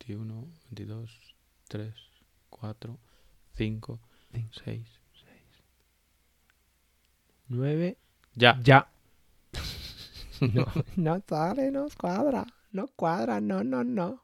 21, 22, 3, 4, 5, 6, 9. Ya. Ya. no, no sale, no cuadra. No cuadra, no, no, no.